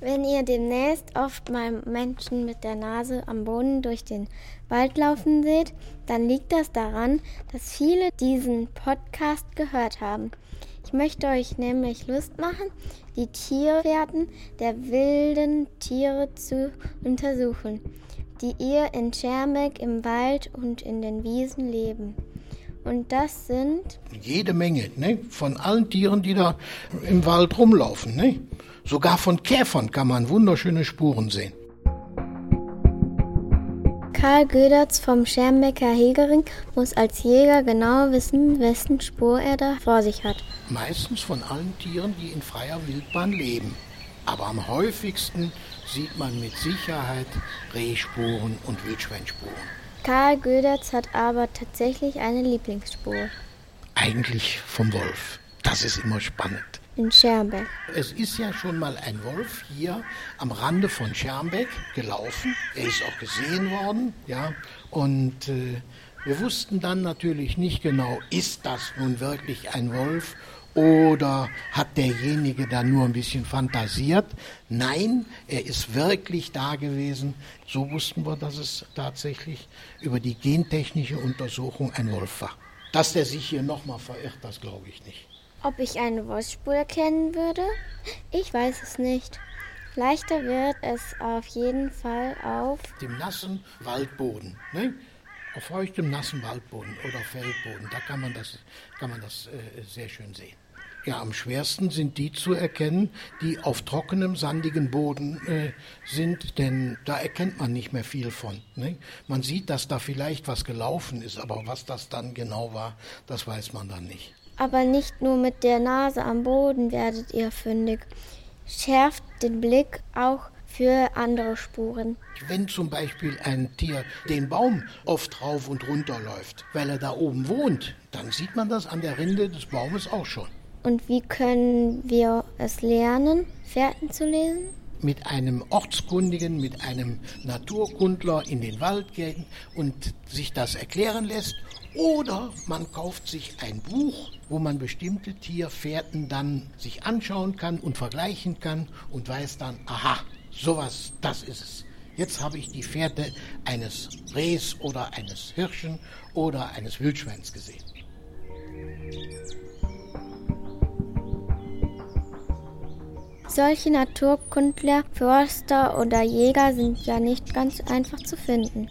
Wenn ihr demnächst oft mal Menschen mit der Nase am Boden durch den Wald laufen seht, dann liegt das daran, dass viele diesen Podcast gehört haben. Ich möchte euch nämlich Lust machen, die Tierwerten der wilden Tiere zu untersuchen, die ihr in Schermbeck im Wald und in den Wiesen leben. Und das sind jede Menge ne? von allen Tieren, die da im Wald rumlaufen. Ne? Sogar von Käfern kann man wunderschöne Spuren sehen. Karl Gödertz vom Schermbecker Hegering muss als Jäger genau wissen, wessen Spur er da vor sich hat. Meistens von allen Tieren, die in freier Wildbahn leben. Aber am häufigsten sieht man mit Sicherheit Rehspuren und Wildschweinspuren. Karl Gödertz hat aber tatsächlich eine Lieblingsspur. Eigentlich vom Wolf. Das ist immer spannend in Schermbeck. Es ist ja schon mal ein Wolf hier am Rande von Schermbeck gelaufen. Er ist auch gesehen worden, ja. Und äh, wir wussten dann natürlich nicht genau, ist das nun wirklich ein Wolf oder hat derjenige da nur ein bisschen fantasiert? Nein, er ist wirklich da gewesen. So wussten wir, dass es tatsächlich über die gentechnische Untersuchung ein Wolf war. Dass der sich hier nochmal verirrt, das glaube ich nicht. Ob ich eine Wolfsspur erkennen würde? Ich weiß es nicht. Leichter wird es auf jeden Fall auf dem nassen Waldboden. Ne? Auf feuchtem, nassen Waldboden oder Feldboden. Da kann man das, kann man das äh, sehr schön sehen. Ja, am schwersten sind die zu erkennen, die auf trockenem, sandigen Boden äh, sind, denn da erkennt man nicht mehr viel von. Ne? Man sieht, dass da vielleicht was gelaufen ist, aber was das dann genau war, das weiß man dann nicht. Aber nicht nur mit der Nase am Boden werdet ihr fündig. Schärft den Blick auch für andere Spuren. Wenn zum Beispiel ein Tier den Baum oft rauf und runter läuft, weil er da oben wohnt, dann sieht man das an der Rinde des Baumes auch schon. Und wie können wir es lernen, Fährten zu lesen? Mit einem Ortskundigen, mit einem Naturkundler in den Wald gehen und sich das erklären lässt oder man kauft sich ein Buch, wo man bestimmte Tierfährten dann sich anschauen kann und vergleichen kann und weiß dann, aha, sowas, das ist es. Jetzt habe ich die Fährte eines Rehs oder eines Hirschen oder eines Wildschweins gesehen. Solche Naturkundler, Förster oder Jäger sind ja nicht ganz einfach zu finden.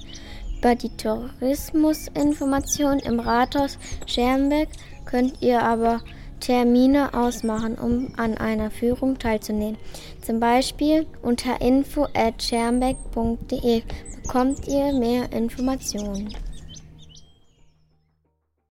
Über die Tourismusinformation im Rathaus Schermbeck könnt ihr aber Termine ausmachen, um an einer Führung teilzunehmen. Zum Beispiel unter info at schermbeck.de bekommt ihr mehr Informationen.